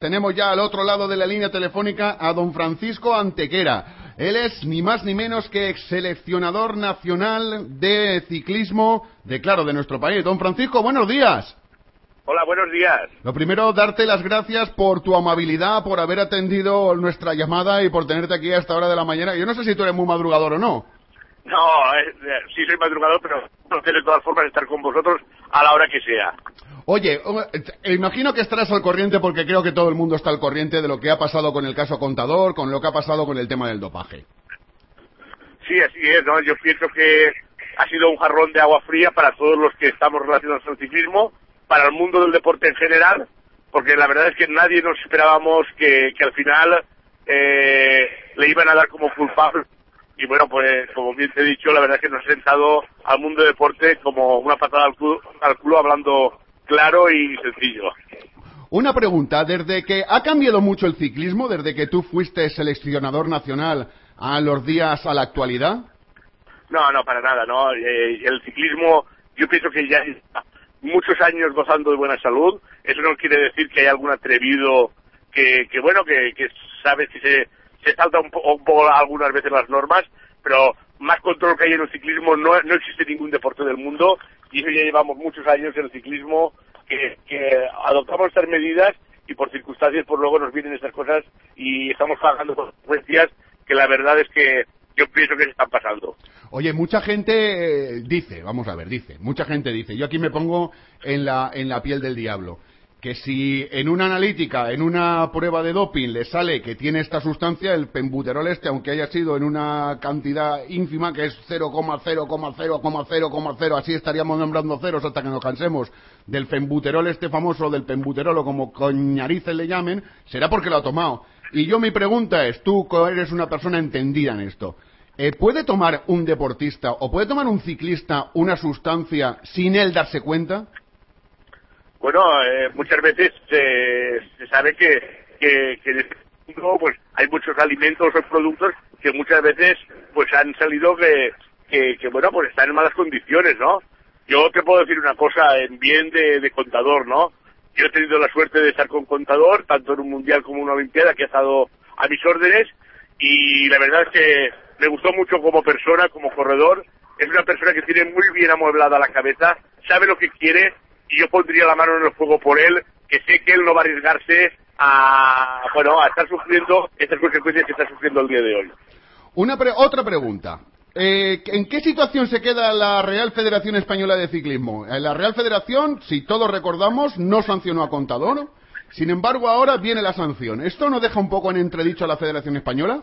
Tenemos ya al otro lado de la línea telefónica a don Francisco Antequera. Él es ni más ni menos que ex seleccionador nacional de ciclismo de, claro, de nuestro país. Don Francisco, buenos días. Hola, buenos días. Lo primero, darte las gracias por tu amabilidad, por haber atendido nuestra llamada y por tenerte aquí a esta hora de la mañana. Yo no sé si tú eres muy madrugador o no. No, eh, eh, sí soy madrugador, pero no de todas formas estar con vosotros a la hora que sea. Oye, eh, imagino que estarás al corriente porque creo que todo el mundo está al corriente de lo que ha pasado con el caso Contador, con lo que ha pasado con el tema del dopaje. Sí, así es, ¿no? Yo pienso que ha sido un jarrón de agua fría para todos los que estamos relacionados al ciclismo, para el mundo del deporte en general, porque la verdad es que nadie nos esperábamos que, al final eh, le iban a dar como culpable. Y bueno, pues como bien te he dicho, la verdad es que nos ha sentado al mundo del deporte como una patada al al culo hablando claro y sencillo. Una pregunta, desde que ha cambiado mucho el ciclismo, desde que tú fuiste seleccionador nacional a los días a la actualidad. No, no, para nada, no. Eh, el ciclismo, yo pienso que ya muchos años gozando de buena salud. Eso no quiere decir que haya algún atrevido que, que bueno, que, que sabe si se, se salta un, un poco algunas veces las normas, pero más control que hay en el ciclismo no, no existe ningún deporte del mundo y eso ya llevamos muchos años en el ciclismo que, adoptamos estas medidas y por circunstancias pues luego nos vienen estas cosas y estamos pagando consecuencias que la verdad es que yo pienso que se están pasando. Oye, mucha gente eh, dice, vamos a ver, dice, mucha gente dice, yo aquí me pongo en la, en la piel del diablo que si en una analítica, en una prueba de doping le sale que tiene esta sustancia, el pembuterol este, aunque haya sido en una cantidad ínfima, que es 0,0,0,0,0, así estaríamos nombrando ceros hasta que nos cansemos del fembuterol este famoso, del pembuterol o como coñarices le llamen, será porque lo ha tomado. Y yo mi pregunta es, tú eres una persona entendida en esto, eh, ¿puede tomar un deportista o puede tomar un ciclista una sustancia sin él darse cuenta? Bueno, eh, muchas veces se sabe que, que, en este mundo pues hay muchos alimentos o productos que muchas veces pues han salido que, que, bueno pues están en malas condiciones, ¿no? Yo te puedo decir una cosa en bien de, de contador, ¿no? Yo he tenido la suerte de estar con contador, tanto en un mundial como en una olimpiada, que ha estado a mis órdenes, y la verdad es que me gustó mucho como persona, como corredor. Es una persona que tiene muy bien amueblada la cabeza, sabe lo que quiere y yo pondría la mano en el fuego por él, que sé que él no va a arriesgarse a, bueno, a estar sufriendo estas consecuencias que está sufriendo el día de hoy. Una otra pregunta. Eh, ¿En qué situación se queda la Real Federación Española de Ciclismo? En la Real Federación, si todos recordamos, no sancionó a Contador. Sin embargo, ahora viene la sanción. ¿Esto no deja un poco en entredicho a la Federación Española?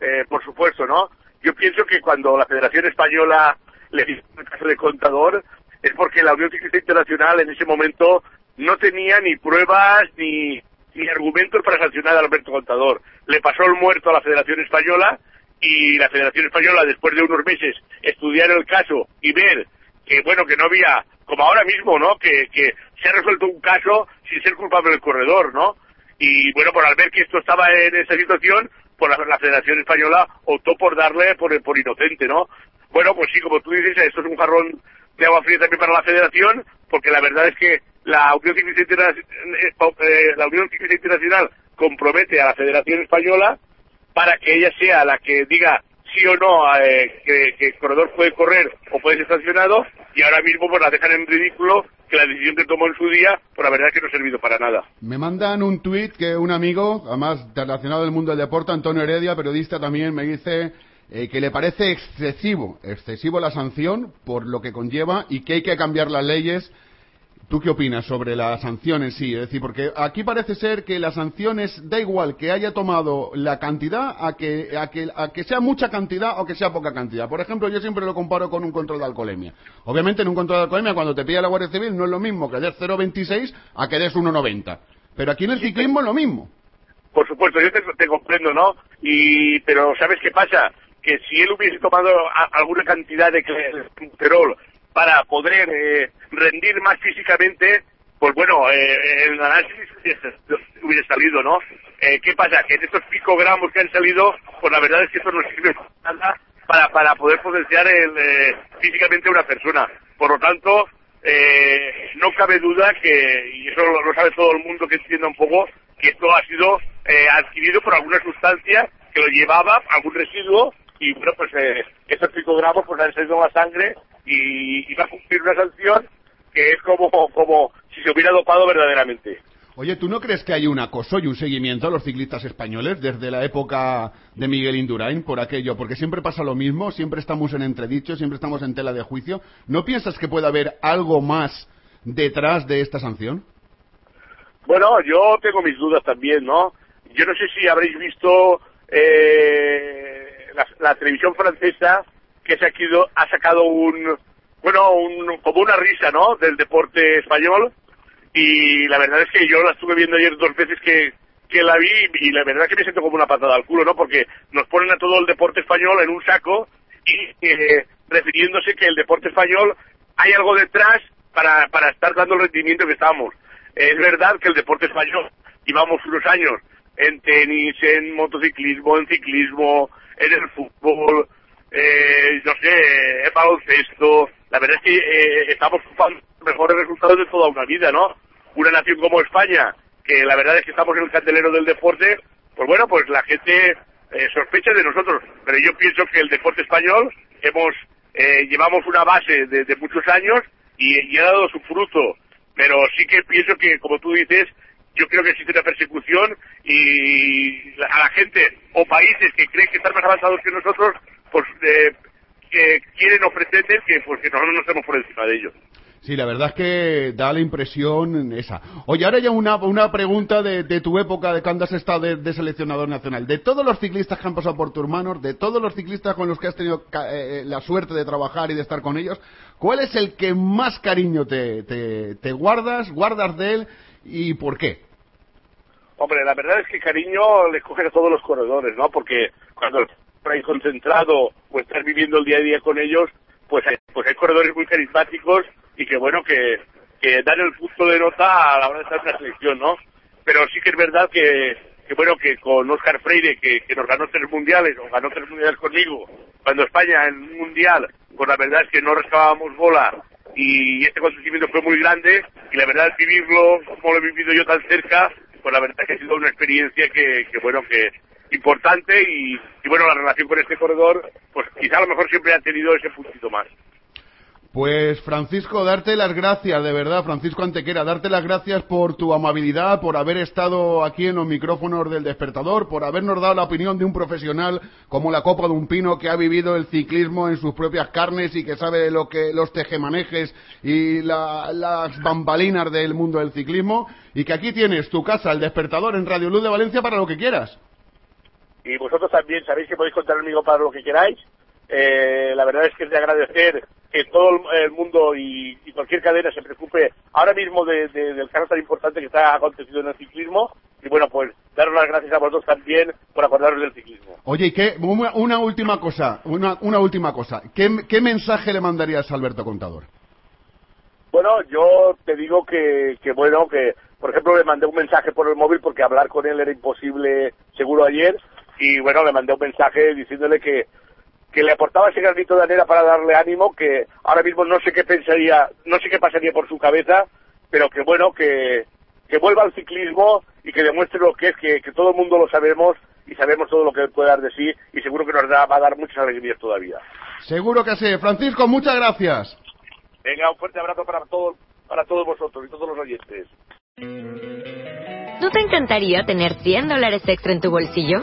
Eh, por supuesto, ¿no? Yo pienso que cuando la Federación Española le dice el caso de Contador, es porque la Unión Ciclista Internacional en ese momento no tenía ni pruebas ni, ni argumentos para sancionar a Alberto Contador. Le pasó el muerto a la Federación Española y la Federación Española, después de unos meses, estudiar el caso y ver que, bueno, que no había, como ahora mismo, ¿no? Que, que se ha resuelto un caso sin ser culpable el corredor, ¿no? Y, bueno, por al ver que esto estaba en esa situación, pues la, la Federación Española optó por darle por, por inocente, ¿no? Bueno, pues sí, como tú dices, esto es un jarrón de agua fría también para la federación, porque la verdad es que la Unión Ciclista Internacional, eh, la Unión Internacional compromete a la Federación Española para que ella sea la que diga sí o no eh, que, el corredor puede correr o puede ser sancionado y ahora mismo pues la dejan en ridículo que la decisión que tomó en su día por la verdad es que no ha servido para nada. Me mandan un tuit que un amigo, además relacionado del mundo del deporte, Antonio Heredia, periodista también, me dice eh, que le parece excesivo, excesivo la sanción por lo que conlleva y que hay que cambiar las leyes. ¿Tú qué opinas sobre la sanción en sí? Es decir, porque aquí parece ser que las sanciones da igual que haya tomado la cantidad a que, a que, a que sea mucha cantidad o que sea poca cantidad. Por ejemplo, yo siempre lo comparo con un control de alcoholemia. Obviamente en un control de alcoholemia cuando te pilla la Guardia Civil no es lo mismo que des 0,26 a que des 1,90. Pero aquí en el ciclismo es lo mismo. por supuesto, yo te, comprendo, ¿no? Y, pero ¿sabes qué pasa? Que si él hubiese tomado alguna cantidad de colesterol para poder eh, rendir más físicamente, pues bueno, eh, el análisis hubiese salido, ¿no? Eh, ¿Qué pasa? Que en estos picogramos que han salido, pues la verdad es que eso no sirve nada para, para poder potenciar el, eh, físicamente a una persona. Por lo tanto, eh, no cabe duda que, y eso lo, sabe todo el mundo que entienda un poco, que esto ha sido eh, adquirido por alguna sustancia que lo llevaba, algún residuo, y bueno, pues eh, estos picogramos pues han salido en la sangre y, y va a cumplir una sanción que es como, como si se hubiera dopado verdaderamente. Oye, ¿tú no crees que hay un acoso y un seguimiento a los ciclistas españoles desde la época de Miguel Indurain por aquello? Porque siempre pasa lo mismo, siempre estamos en entredicho, siempre estamos en tela de juicio. ¿No piensas que puede haber algo más detrás de esta sanción? Bueno, yo tengo mis dudas también, ¿no? Yo no sé si habréis visto eh, la, televisión francesa que se ha, ha sacado un, bueno, un, como una risa, ¿no? Del deporte español y la verdad es que yo la estuve viendo ayer dos veces que, que la vi y la verdad es que me siento como una patada al culo, ¿no? Porque nos ponen a todo el deporte español en un saco y eh, refiriéndose que el deporte español hay algo detrás para, para estar dando el rendimiento que estamos. Es verdad que el deporte español llevamos unos años en tenis, en motociclismo, en ciclismo, en el fútbol, eh, no sé, en baloncesto. La verdad es que eh, estamos ocupando mejores resultados de toda una vida, ¿no? una nación como España, que la verdad es que estamos en el candelero del deporte, pues bueno, pues la gente eh, sospecha de nosotros. Pero yo pienso que el deporte español hemos eh, llevamos una base de, muchos años y, ha dado su fruto. Pero sí que pienso que, como tú dices, yo creo que existe una persecución y a la gente o países que creen que están más avanzados que nosotros, pues eh, que quieren ofrecer que, pues, que nosotros no estemos por encima de ellos. Sí, la verdad es que da la impresión esa. Oye, ahora ya una, una pregunta de, tu época de cuando has estado de, seleccionador nacional. De todos los ciclistas que han pasado por tus manos, de todos los ciclistas con los que has tenido eh, eh, la suerte de trabajar y de estar con ellos, ¿cuál es el que más cariño te, te, guardas, guardas de él y por qué? Hombre, la verdad es que cariño le coge a todos los corredores, ¿no? Porque cuando hay concentrado o estar viviendo el día a día con ellos, pues pues hay corredores muy carismáticos y que bueno, que, que dan el punto de nota a la hora de estar en la selección, ¿no? Pero sí que es verdad que, que bueno, que con Oscar Freire, que, que nos ganó tres mundiales, o ganó tres mundiales conmigo, cuando España en un mundial, pues la verdad es que no rescabábamos bola y este acontecimiento fue muy grande y la verdad vivirlo como lo he vivido yo tan cerca, pues la verdad que ha sido una experiencia que, que bueno, que importante y, y bueno, la relación con este corredor, pues quizá a lo mejor siempre ha tenido ese puntito más. Pues Francisco, darte las gracias, de verdad, Francisco Antequera, darte las gracias por tu amabilidad, por haber estado aquí en los micrófonos del despertador, por habernos dado la opinión de un profesional como la Copa de un Pino que ha vivido el ciclismo en sus propias carnes y que sabe lo que los tejemanejes y las bambalinas del mundo del ciclismo y que aquí tienes tu casa, el despertador en Radio Luz de Valencia para lo que quieras. Y vosotros también sabéis que podéis contar conmigo para lo que queráis. Eh, la verdad es que es de agradecer que todo el mundo y, cualquier cadena se preocupe ahora mismo de, del caso tan importante que está aconteciendo en el ciclismo y bueno pues daros las gracias a vosotros también por acordaros del ciclismo. Oye, ¿qué, una, última cosa, una, una última cosa, ¿Qué, mensaje le mandarías a Alberto Contador? Bueno, yo te digo que, que bueno, que por ejemplo le mandé un mensaje por el móvil porque hablar con él era imposible seguro ayer y bueno, le mandé un mensaje diciéndole que que le aportaba ese granito de arena para darle ánimo, que ahora mismo no sé qué pensaría, no sé qué pasaría por su cabeza, pero que bueno, que, que vuelva al ciclismo y que demuestre lo que es, que, que todo el mundo lo sabemos y sabemos todo lo que puede dar de sí y seguro que nos va a dar muchas alegrías todavía. Seguro que sí. Francisco, muchas gracias. Venga, un fuerte abrazo para, todos para todos vosotros y todos los oyentes. ¿No te encantaría tener 100 dólares extra en tu bolsillo?